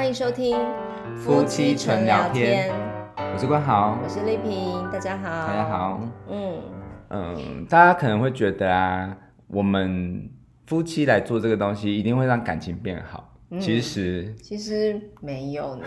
欢迎收听夫妻纯聊天，我是关豪，我是丽萍，大家好，大家好，嗯。嗯，大家可能会觉得啊，我们夫妻来做这个东西，一定会让感情变好，嗯、其实其实没有呢，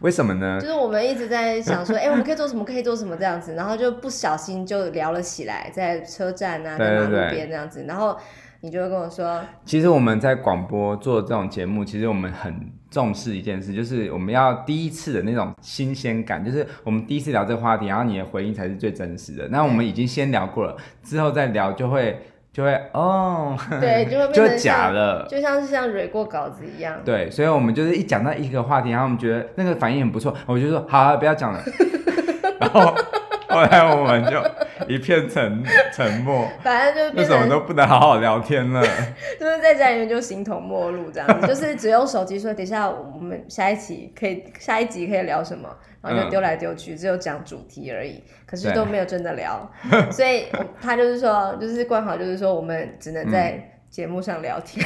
为什么呢？就是我们一直在想说，哎、欸，我们可以做什么，可以做什么这样子，然后就不小心就聊了起来，在车站啊，在马路边这样子，然后。你就会跟我说，其实我们在广播做这种节目，其实我们很重视一件事，就是我们要第一次的那种新鲜感，就是我们第一次聊这个话题，然后你的回应才是最真实的。那我们已经先聊过了，之后再聊就会就会哦，对，就会就假了，就像是像蕊过稿子一样。对，所以我们就是一讲到一个话题，然后我们觉得那个反应很不错，我就说好，好，不要讲了，然后。后来我们就 一片沉沉默，反正就是为什么都不能好好聊天了？就是在家里面就形同陌路这样子，就是只用手机说，等一下我们下一期可以下一集可以聊什么，然后就丢来丢去，只有讲主题而已，可是都没有真的聊，所以他就是说，就是关好，就是说我们只能在节目上聊天。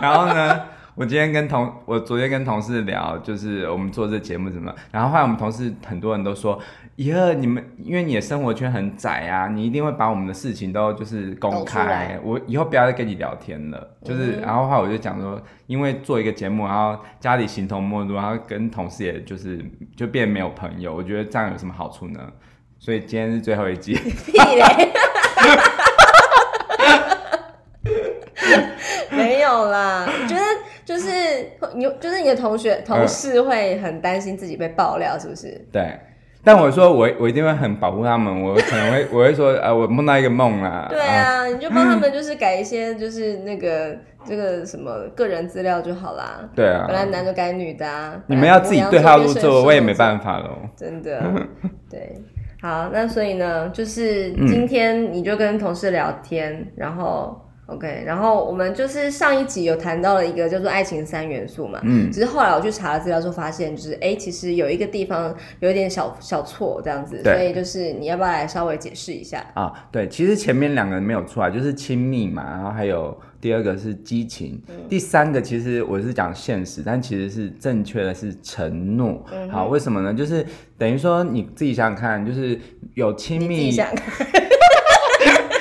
然后呢？我今天跟同我昨天跟同事聊，就是我们做这节目怎么，然后后来我们同事很多人都说，以后你们因为你的生活圈很窄啊，你一定会把我们的事情都就是公开，我以后不要再跟你聊天了。就是，然后后来我就讲说，因为做一个节目，然后家里形同陌路，然后跟同事也就是就变没有朋友，我觉得这样有什么好处呢？所以今天是最后一集。没有啦。就是你，就是你的同学、同事会很担心自己被爆料，是不是？对，但我说我我一定会很保护他们，我可能会我会说啊，我梦到一个梦啦。对啊，啊你就帮他们就是改一些就是那个这个什么个人资料就好啦。对啊，本来男的改女的啊，你们要自己对号入座，我也没办法喽。真的，对，好，那所以呢，就是今天你就跟同事聊天，嗯、然后。OK，然后我们就是上一集有谈到了一个叫做爱情三元素嘛，嗯，只是后来我去查了资料之后发现，就是哎，其实有一个地方有一点小小错这样子，对，所以就是你要不要来稍微解释一下啊？对，其实前面两个没有错啊，就是亲密嘛，然后还有第二个是激情，嗯、第三个其实我是讲现实，但其实是正确的是承诺。嗯、好，为什么呢？就是等于说你自己想想看，就是有亲密。老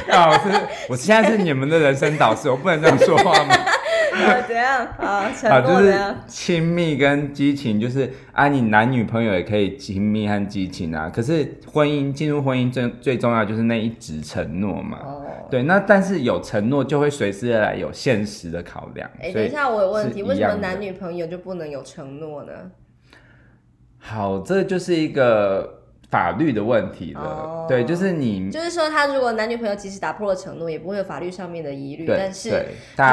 师，我现在是你们的人生导师，我不能这样说话吗？怎样？啊，好，就是亲密跟激情，就是啊，你男女朋友也可以亲密和激情啊。可是婚姻进入婚姻最最重要就是那一纸承诺嘛。哦。对，那但是有承诺就会随之而来有现实的考量。哎、欸，等一下，我有问题，为什么男女朋友就不能有承诺呢？好，这就是一个。法律的问题了，oh, 对，就是你，就是说，他如果男女朋友即使打破了承诺，也不会有法律上面的疑虑。但是，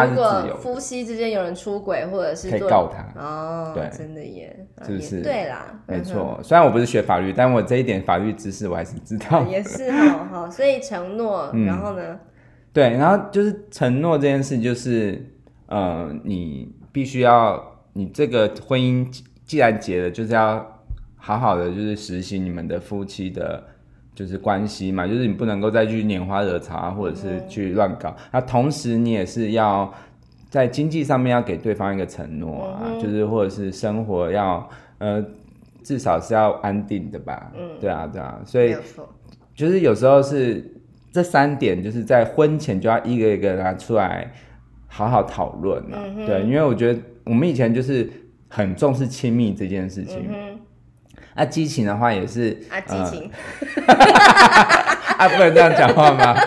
如果夫妻之间有人出轨，或者是可以告他哦，oh, 对，真的耶，是不是？对啦，没错。虽然我不是学法律，但我这一点法律知识我还是知道。也是好好，所以承诺，嗯、然后呢？对，然后就是承诺这件事，就是呃，你必须要，你这个婚姻既然结了，就是要。好好的就是实行你们的夫妻的，就是关系嘛，就是你不能够再去拈花惹草啊，或者是去乱搞。那同时你也是要在经济上面要给对方一个承诺啊，就是或者是生活要呃至少是要安定的吧。嗯，对啊，对啊，所以就是有时候是这三点，就是在婚前就要一个一个拿出来好好讨论啊。对，因为我觉得我们以前就是很重视亲密这件事情。啊，激情的话也是啊，激情，呃、啊，不能这样讲话吗？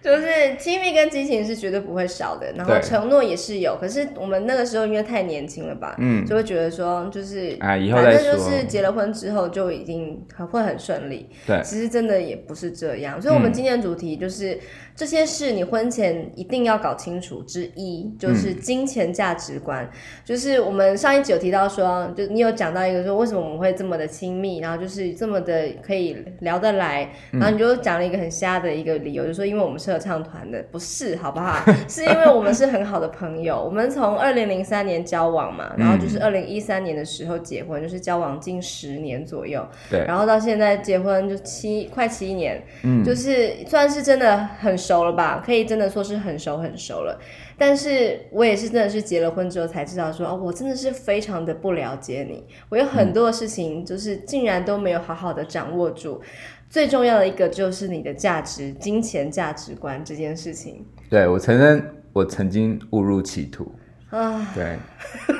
就是亲密跟激情是绝对不会少的，然后承诺也是有。可是我们那个时候因为太年轻了吧，嗯，就会觉得说就是啊，以后反正就是结了婚之后就已经很会很顺利。对，其实真的也不是这样。所以，我们今天的主题就是。这些事你婚前一定要搞清楚。之一就是金钱价值观，嗯、就是我们上一集有提到说，就你有讲到一个说为什么我们会这么的亲密，然后就是这么的可以聊得来，然后你就讲了一个很瞎的一个理由，就说因为我们是合唱团的，不是好不好？是因为我们是很好的朋友，我们从二零零三年交往嘛，然后就是二零一三年的时候结婚，就是交往近十年左右，对，然后到现在结婚就七快七年，嗯，就是算是真的很。熟了吧，可以真的说是很熟很熟了。但是我也是真的是结了婚之后才知道说，哦，我真的是非常的不了解你，我有很多的事情就是竟然都没有好好的掌握住。嗯、最重要的一个就是你的价值、金钱价值观这件事情。对，我承认，我曾经误入歧途啊。对，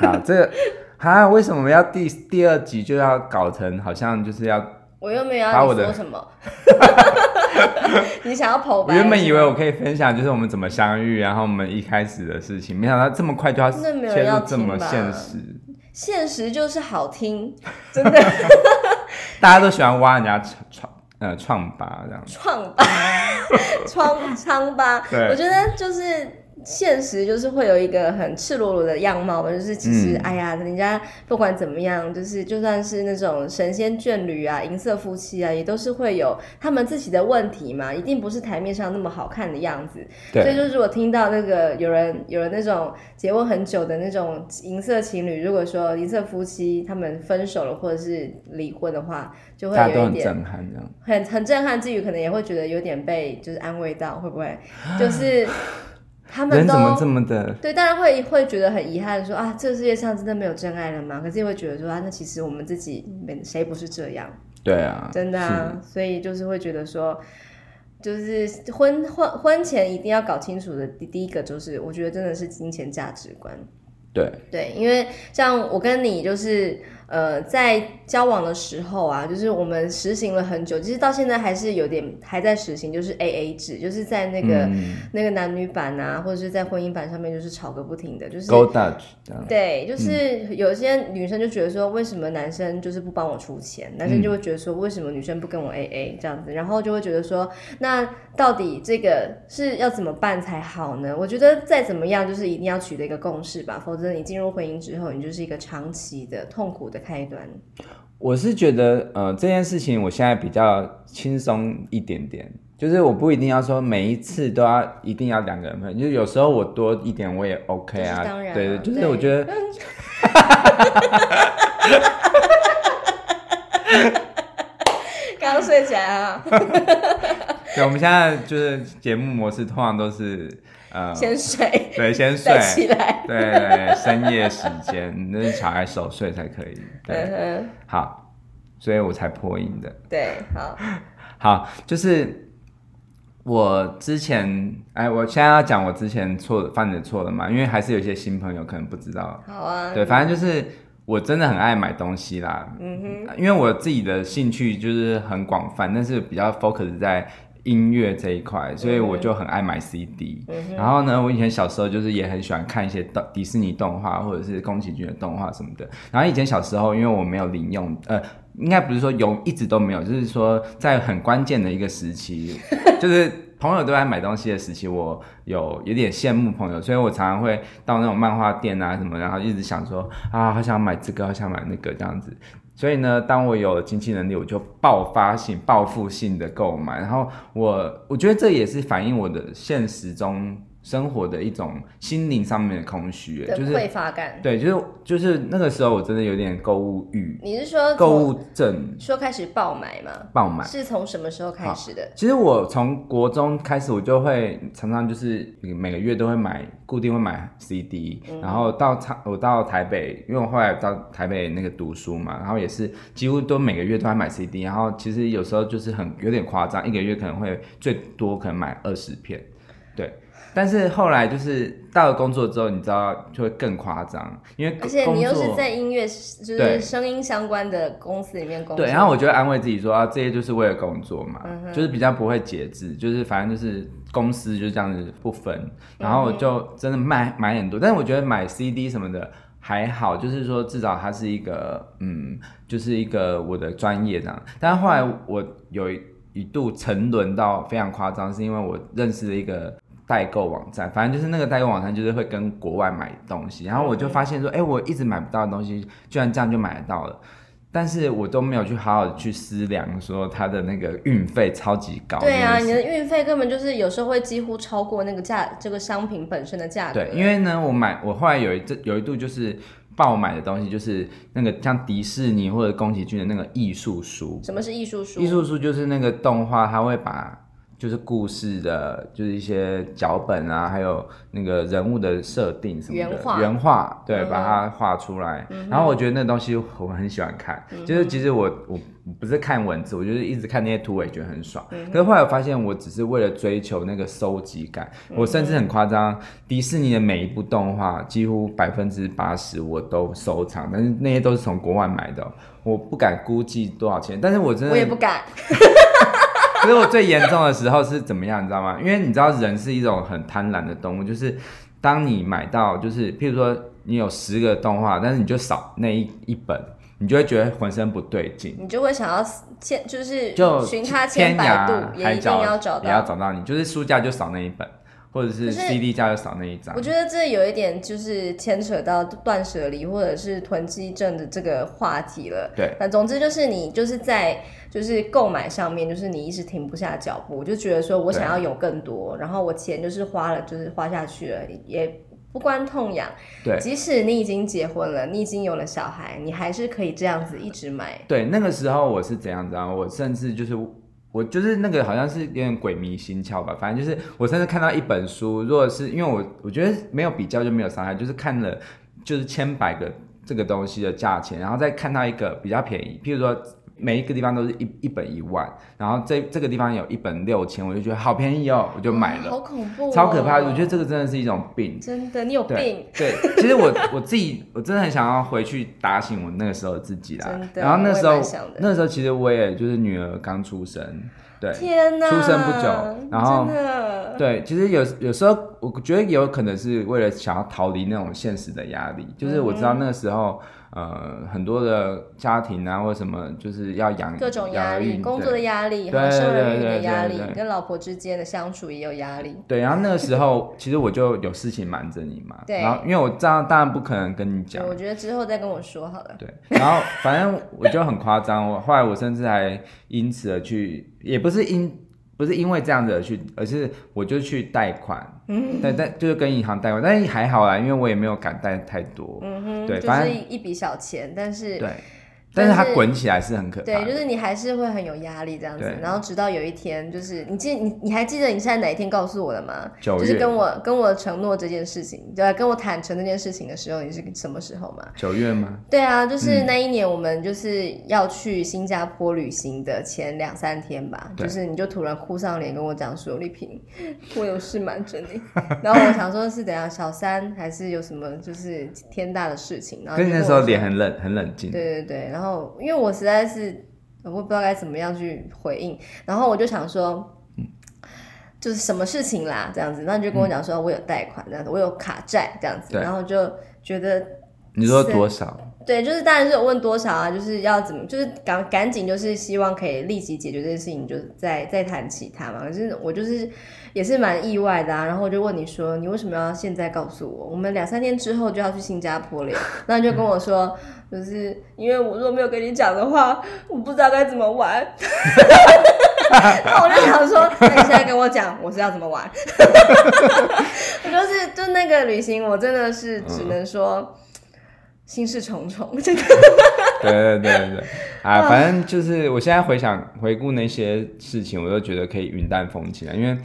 好，这个啊，为什么要第第二集就要搞成好像就是要？我又没有要你说什么。你想要跑？我原本以为我可以分享，就是我们怎么相遇，然后我们一开始的事情，没想到这么快就要切入这么现实。现实就是好听，真的。大家都喜欢挖人家创呃创疤这样。创疤，创疮疤。对，我觉得就是。现实就是会有一个很赤裸裸的样貌，就是其实，嗯、哎呀，人家不管怎么样，就是就算是那种神仙眷侣啊、银色夫妻啊，也都是会有他们自己的问题嘛，一定不是台面上那么好看的样子。对。所以就是我听到那个有人有人那种结婚很久的那种银色情侣，如果说银色夫妻他们分手了或者是离婚的话，就会有一点很震撼，这样很很震撼之余，可能也会觉得有点被就是安慰到，会不会就是。他们都人怎么这么的？对，当然会会觉得很遗憾说，说啊，这个世界上真的没有真爱了吗？可是也会觉得说啊，那其实我们自己没谁不是这样？对啊，真的啊，所以就是会觉得说，就是婚婚婚前一定要搞清楚的第第一个就是，我觉得真的是金钱价值观。对对，因为像我跟你就是。呃，在交往的时候啊，就是我们实行了很久，其实到现在还是有点还在实行，就是 A A 制，就是在那个、嗯、那个男女版啊，或者是在婚姻版上面，就是吵个不停的，就是 Go Dutch 对，就是有些女生就觉得说，为什么男生就是不帮我出钱？男生就会觉得说，为什么女生不跟我 A A 这样子？然后就会觉得说，那到底这个是要怎么办才好呢？我觉得再怎么样，就是一定要取得一个共识吧，否则你进入婚姻之后，你就是一个长期的痛苦的。的开端，我是觉得，呃，这件事情我现在比较轻松一点点，就是我不一定要说每一次都要一定要两个人分，就是有时候我多一点我也 OK 啊，当然，对对，就是我觉得，刚刚睡起来啊，对，我们现在就是节目模式通常都是。呃，先睡，对，先睡，起来，对，对，深夜时间，那是小孩守睡才可以，对，嗯、好，所以我才破音的，对，好，好，就是我之前，哎，我现在要讲我之前错，犯的错了嘛，因为还是有一些新朋友可能不知道，好啊，对，反正就是我真的很爱买东西啦，嗯哼，因为我自己的兴趣就是很广泛，但是比较 focus 在。音乐这一块，所以我就很爱买 CD。嗯、然后呢，我以前小时候就是也很喜欢看一些动迪士尼动画或者是宫崎骏的动画什么的。然后以前小时候，因为我没有零用，呃，应该不是说有，一直都没有，就是说在很关键的一个时期，就是朋友都在买东西的时期，我有有点羡慕朋友，所以我常常会到那种漫画店啊什么，然后一直想说啊，好想买这个，好想买那个这样子。所以呢，当我有了经济能力，我就爆发性、报复性的购买。然后我，我觉得这也是反映我的现实中。生活的一种心灵上面的空虚，就是匮乏感。对，就是就是那个时候，我真的有点购物欲。你是说购物症？说开始爆买吗？爆买是从什么时候开始的？其实我从国中开始，我就会常常就是每个月都会买，固定会买 CD，嗯。然后到台我到台北，因为我后来到台北那个读书嘛，然后也是几乎都每个月都在买 CD。然后其实有时候就是很有点夸张，一个月可能会最多可能买二十片，对。但是后来就是到了工作之后，你知道就会更夸张，因为而且你又是在音乐就是声音相关的公司里面工作。对，然后我就会安慰自己说啊，这些就是为了工作嘛，嗯、就是比较不会节制，就是反正就是公司就这样子不分，然后我就真的买买很多。但是我觉得买 CD 什么的还好，就是说至少它是一个嗯，就是一个我的专业这样。但是后来我有一度沉沦到非常夸张，是因为我认识了一个。代购网站，反正就是那个代购网站，就是会跟国外买东西，然后我就发现说，哎、欸，我一直买不到的东西，居然这样就买得到了，但是我都没有去好好的去思量，说它的那个运费超级高。对啊，你的运费根本就是有时候会几乎超过那个价，这个商品本身的价格。对，因为呢，我买我后来有一这有一度就是爆买的东西，就是那个像迪士尼或者宫崎骏的那个艺术书。什么是艺术书？艺术书就是那个动画，它会把。就是故事的，就是一些脚本啊，还有那个人物的设定什么的原画，原画对，嗯、把它画出来。嗯、然后我觉得那东西我很喜欢看，嗯、就是其实我我不是看文字，我就是一直看那些图，我也觉得很爽。嗯、可是后来我发现，我只是为了追求那个收集感，嗯、我甚至很夸张，迪士尼的每一部动画几乎百分之八十我都收藏，但是那些都是从国外买的，我不敢估计多少钱，但是我真的我也不敢。可是我最严重的时候是怎么样，你知道吗？因为你知道人是一种很贪婪的动物，就是当你买到，就是譬如说你有十个动画，但是你就少那一一本，你就会觉得浑身不对劲，你就会想要千就是就寻他千百度也一定要找到，也要找到你，就是书架就少那一本。或者是 CD 架就少那一张。我觉得这有一点就是牵扯到断舍离或者是囤积症的这个话题了。对。那总之就是你就是在就是购买上面，就是你一直停不下脚步，就觉得说我想要有更多，然后我钱就是花了，就是花下去了，也不关痛痒。对。即使你已经结婚了，你已经有了小孩，你还是可以这样子一直买。对，那个时候我是怎样子啊？我甚至就是。我就是那个好像是有点鬼迷心窍吧，反正就是我甚至看到一本书，如果是因为我我觉得没有比较就没有伤害，就是看了就是千百个这个东西的价钱，然后再看到一个比较便宜，譬如说。每一个地方都是一一本一万，然后这这个地方有一本六千，我就觉得好便宜哦，我就买了。好恐怖哦，超可怕！我觉得这个真的是一种病。真的，你有病。对，对，其实我 我自己我真的很想要回去打醒我那个时候的自己啦。真的。然后那时候那时候其实我也就是女儿刚出生，对，天哪，出生不久，然后对，其实有有时候我觉得有可能是为了想要逃离那种现实的压力，就是我知道那个时候。呃，很多的家庭啊，或什么，就是要养各种压力，工作的压力，和生儿育女的压力，跟老婆之间的相处也有压力。对，然后那个时候，其实我就有事情瞒着你嘛。对。然后，因为我这样当然不可能跟你讲。我觉得之后再跟我说好了。对。然后，反正我就很夸张，我后来我甚至还因此而去，也不是因。不是因为这样子而去，而是我就去贷款，嗯，但但就是跟银行贷款，但是还好啦，因为我也没有敢贷太多，嗯哼，对，反正就是一笔小钱，但是对。但是它滚起来是很可怕，对，就是你还是会很有压力这样子。然后直到有一天，就是你记你你还记得你现在哪一天告诉我的吗？就是跟我跟我承诺这件事情，对，跟我坦诚这件事情的时候，你是什么时候吗？九月吗？对啊，就是那一年我们就是要去新加坡旅行的前两三天吧，对就是你就突然哭上脸跟我讲说，丽萍，我有事瞒着你。然后我想说是怎样，小三还是有什么就是天大的事情？然后那时候脸很冷很冷静。对对对，然后。然后，因为我实在是我不知道该怎么样去回应，然后我就想说，就是什么事情啦，这样子，那你就跟我讲说，我有贷款这样子，我有卡债这样子，然后就觉得你说多少？对，就是当然是有问多少啊，就是要怎么，就是赶赶紧，就是希望可以立即解决这件事情，就再再谈其他嘛。可是我就是也是蛮意外的啊，然后我就问你说，你为什么要现在告诉我？我们两三天之后就要去新加坡了，那你就跟我说，就是因为我如果没有跟你讲的话，我不知道该怎么玩。那我就想说，那你现在跟我讲，我是要怎么玩？我就是就那个旅行，我真的是只能说。心事重重，这个对对对对，啊，反正就是我现在回想回顾那些事情，我都觉得可以云淡风轻了，因为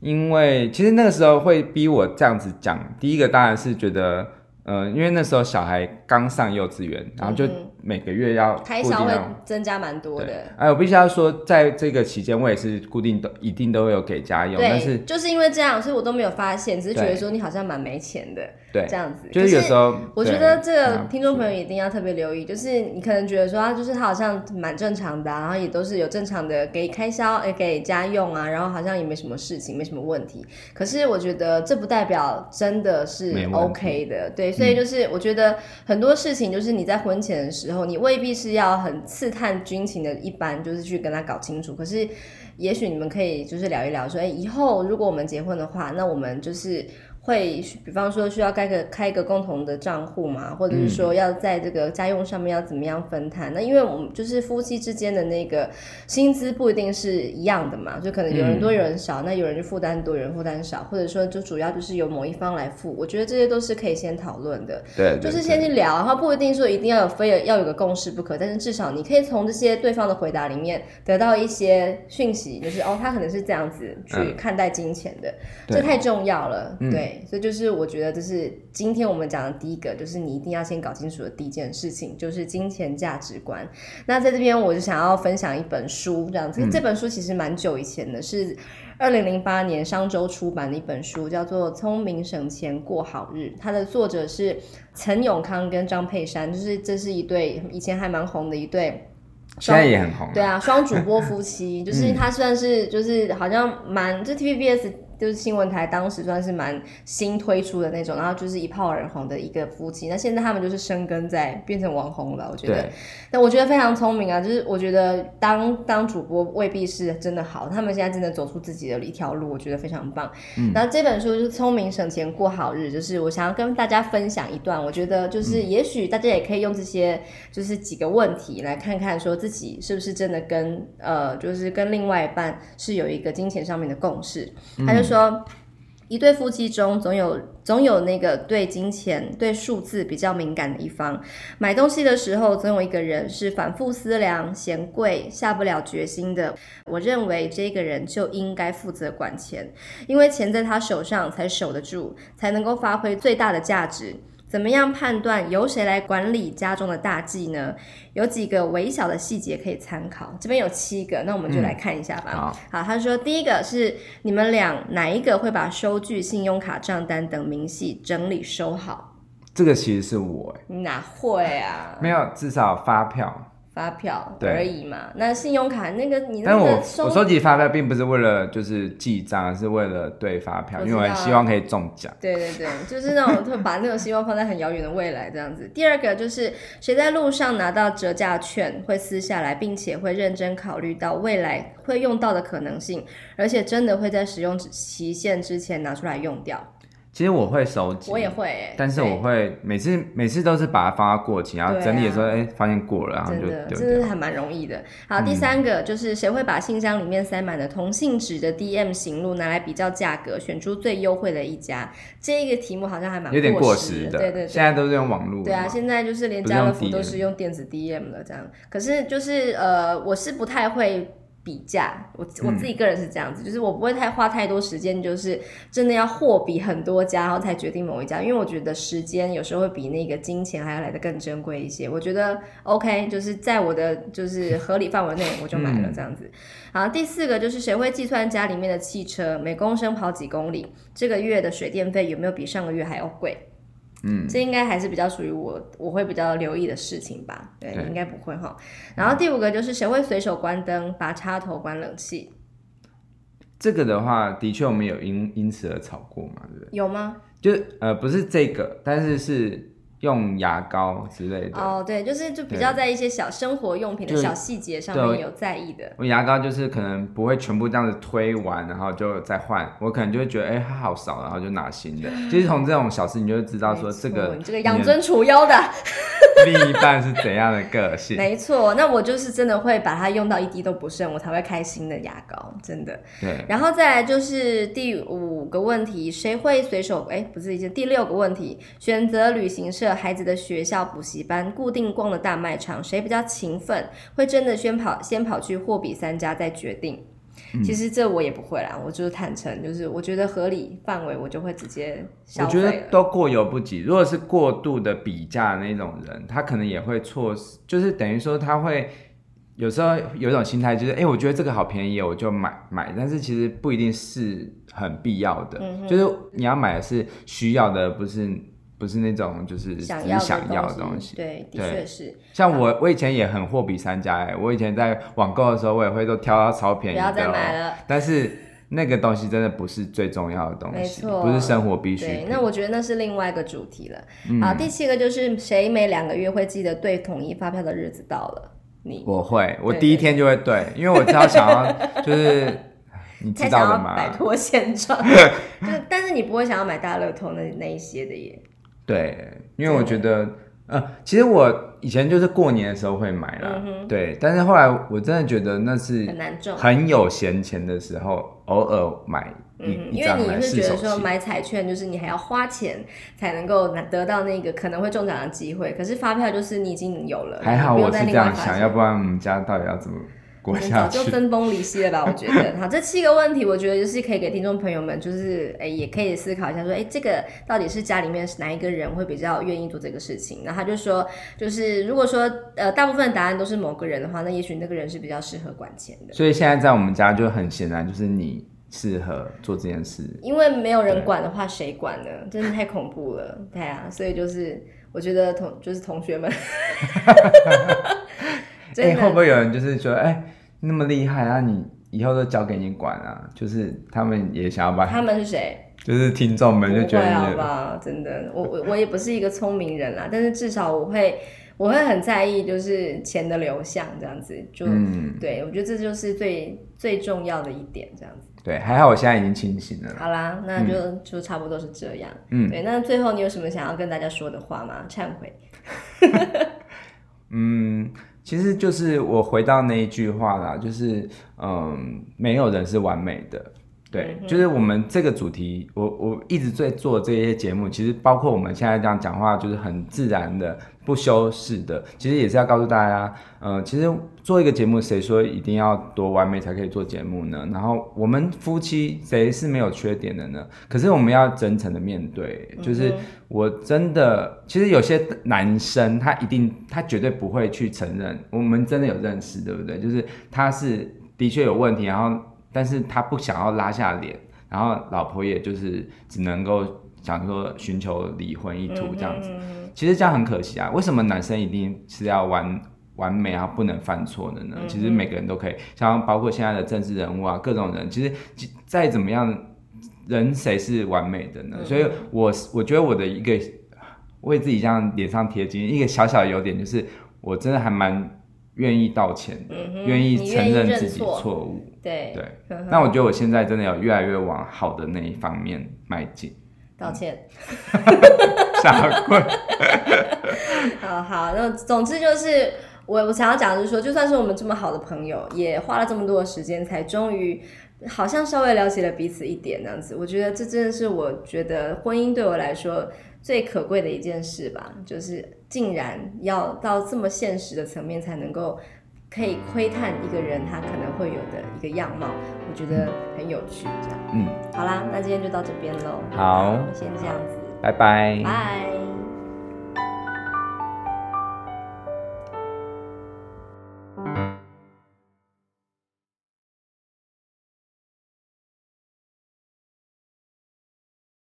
因为其实那个时候会逼我这样子讲，第一个当然是觉得，嗯、呃，因为那时候小孩刚上幼稚园，然后就。每个月要开销会增加蛮多的。哎，我必须要说，在这个期间，我也是固定都一定都会有给家用。对，但是就是因为这样，所以我都没有发现，只是觉得说你好像蛮没钱的。对，这样子。就是有时候，我觉得这个听众朋友一定要特别留意，就是你可能觉得说啊，就是他好像蛮正常的，然后也都是有正常的给开销，哎，给家用啊，然后好像也没什么事情，没什么问题。可是我觉得这不代表真的是 OK 的。对，所以就是我觉得很很多事情，就是你在婚前的时候。你未必是要很刺探军情的，一般就是去跟他搞清楚。可是，也许你们可以就是聊一聊，说，以后如果我们结婚的话，那我们就是会，比方说需要开个开一个共同的账户嘛，或者是说要在这个家用上面要怎么样分摊？嗯、那因为我们就是夫妻之间的那个薪资不一定是一样的嘛，就可能有人多有人少，嗯、那有人就负担多，有人负担少，或者说就主要就是由某一方来付。我觉得这些都是可以先讨论的，对，就是先去聊，然后不一定说一定要有非要有个共识不可，但是至少你可以从这些对方的回答里面得到一些讯息，就是哦，他可能是这样子去看待金钱的，嗯、这太重要了，对。对所以就是我觉得这是今天我们讲的第一个，就是你一定要先搞清楚的第一件事情，就是金钱价值观。那在这边我就想要分享一本书，这样子，嗯、这本书其实蛮久以前的，是二零零八年商周出版的一本书，叫做《聪明省钱过好日》，它的作者是陈永康跟张佩珊，就是这是一对以前还蛮红的一对，现在也很红，对啊，双主播夫妻，就是他算是就是好像蛮就 TVBS。就是新闻台当时算是蛮新推出的那种，然后就是一炮而红的一个夫妻。那现在他们就是生根在变成网红了，我觉得。对但我觉得非常聪明啊，就是我觉得当当主播未必是真的好，他们现在真的走出自己的一条路，我觉得非常棒。嗯。然后这本书就是《聪明省钱过好日》，就是我想要跟大家分享一段，我觉得就是也许大家也可以用这些就是几个问题来看看，说自己是不是真的跟呃，就是跟另外一半是有一个金钱上面的共识。他就。说，一对夫妻中总有总有那个对金钱、对数字比较敏感的一方。买东西的时候，总有一个人是反复思量、嫌贵、下不了决心的。我认为这个人就应该负责管钱，因为钱在他手上才守得住，才能够发挥最大的价值。怎么样判断由谁来管理家中的大计呢？有几个微小的细节可以参考。这边有七个，那我们就来看一下吧。好，他说第一个是你们俩哪一个会把收据、信用卡账单等明细整理收好？这个其实是我，你哪会啊？没有，至少发票。发票而已嘛，那信用卡那个你那个，但我我收集发票并不是为了就是记账，而是为了对发票，因为我希望可以中奖。对对对，就是那种会把那种希望放在很遥远的未来这样子。第二个就是谁在路上拿到折价券会撕下来，并且会认真考虑到未来会用到的可能性，而且真的会在使用期限之前拿出来用掉。其实我会收集，我也会、欸，但是我会每次每次都是把它放到过期，然后整理的时候，哎、啊，发现过了，然后就丢掉。真的还蛮容易的。好，第三个、嗯、就是谁会把信箱里面塞满的同性质的 DM 行路拿来比较价格，选出最优惠的一家？这一个题目好像还蛮有点过时的。对对对，现在都是用网络。对啊，现在就是连家乐福都是用电子 DM 了，这样。可是就是呃，我是不太会。比价，我我自己个人是这样子，嗯、就是我不会太花太多时间，就是真的要货比很多家，然后才决定某一家，因为我觉得时间有时候会比那个金钱还要来的更珍贵一些。我觉得 OK，就是在我的就是合理范围内，我就买了这样子。好，第四个就是谁会计算家里面的汽车每公升跑几公里，这个月的水电费有没有比上个月还要贵？嗯，这应该还是比较属于我我会比较留意的事情吧。对，对应该不会哈。然后第五个就是谁会随手关灯、拔插头、关冷气？这个的话，的确我们有因因此而吵过嘛，对不对？有吗？就呃不是这个，但是是。用牙膏之类的哦，对，就是就比较在一些小生活用品的小细节上面有在意的。我牙膏就是可能不会全部这样子推完，然后就再换。我可能就会觉得，哎，它好少，然后就拿新的。其 实从这种小事，你就会知道说这个你这个养尊处优的另一半是怎样的个性。没错，那我就是真的会把它用到一滴都不剩，我才会开新的牙膏，真的。对。然后再来就是第五个问题，谁会随手？哎，不是已经第六个问题，选择旅行社。孩子的学校补习班，固定逛的大卖场，谁比较勤奋？会真的先跑先跑去货比三家再决定？嗯、其实这我也不会啦，我就是坦诚，就是我觉得合理范围，我就会直接消。我觉得都过犹不及。如果是过度的比价那种人，他可能也会错失，就是等于说他会有时候有一种心态，就是哎、欸，我觉得这个好便宜，我就买买，但是其实不一定是很必要的，嗯、哼就是你要买的是需要的，不是。不是那种就是只想要的东西，对，的确是。像我，我以前也很货比三家哎，我以前在网购的时候，我也会都挑到超便宜的，不要再买了。但是那个东西真的不是最重要的东西，没错，不是生活必需品。那我觉得那是另外一个主题了。好，第七个就是谁每两个月会记得对统一发票的日子到了？你？我会，我第一天就会对，因为我知道想要就是。你知道的吗？摆脱现状，就是，但是你不会想要买大乐透那那一些的耶。对，因为我觉得，呃，其实我以前就是过年的时候会买啦，嗯、对，但是后来我真的觉得那是很难中，很有闲钱的时候偶尔买。嗯，因为你是觉得说买彩券就是你还要花钱才能够得到那个可能会中奖的机会，可是发票就是你已经有了。还好我是这样想，要不然我们家到底要怎么过下去？早就分崩离析了吧？我觉得。好，这七个问题，我觉得就是可以给听众朋友们，就是哎，也可以思考一下，说哎，这个到底是家里面是哪一个人会比较愿意做这个事情？然后他就说，就是如果说呃大部分的答案都是某个人的话，那也许那个人是比较适合管钱的。所以现在在我们家就很显然，就是你。适合做这件事，因为没有人管的话，谁管呢？真的太恐怖了，对啊，所以就是我觉得同就是同学们，哎，会不会有人就是说，哎，那么厉害啊，你以后都交给你管啊？就是他们也想要把他们是谁？就是听众们就觉得好吧，真的，我我我也不是一个聪明人啦，但是至少我会。我会很在意，就是钱的流向这样子，就、嗯、对我觉得这就是最最重要的一点，这样子。对，还好我现在已经清醒了。好啦，那就、嗯、就差不多是这样。嗯，对，那最后你有什么想要跟大家说的话吗？忏悔。嗯，其实就是我回到那一句话啦，就是嗯，没有人是完美的。对，就是我们这个主题，我我一直在做这些节目，其实包括我们现在这样讲话，就是很自然的、不修饰的，其实也是要告诉大家，呃，其实做一个节目，谁说一定要多完美才可以做节目呢？然后我们夫妻谁是没有缺点的呢？可是我们要真诚的面对，就是我真的，其实有些男生他一定，他绝对不会去承认，我们真的有认识，对不对？就是他是的确有问题，然后。但是他不想要拉下脸，然后老婆也就是只能够想说寻求离婚意图这样子，其实这样很可惜啊。为什么男生一定是要完完美啊，不能犯错的呢？其实每个人都可以，像包括现在的政治人物啊，各种人，其实再怎么样，人谁是完美的呢？所以我我觉得我的一个为自己这样脸上贴金一个小小的优点，就是我真的还蛮。愿意道歉的，愿、嗯、意承认自己错误，对对。那我觉得我现在真的有越来越往好的那一方面迈进。道歉，傻瓜。好好，那总之就是我我想要讲的就是说，就算是我们这么好的朋友，也花了这么多的时间，才终于好像稍微了解了彼此一点，那样子。我觉得这真的是我觉得婚姻对我来说最可贵的一件事吧，就是。竟然要到这么现实的层面才能够可以窥探一个人他可能会有的一个样貌，我觉得很有趣。这样，嗯，好啦，那今天就到这边喽。好，先这样子，拜拜，拜。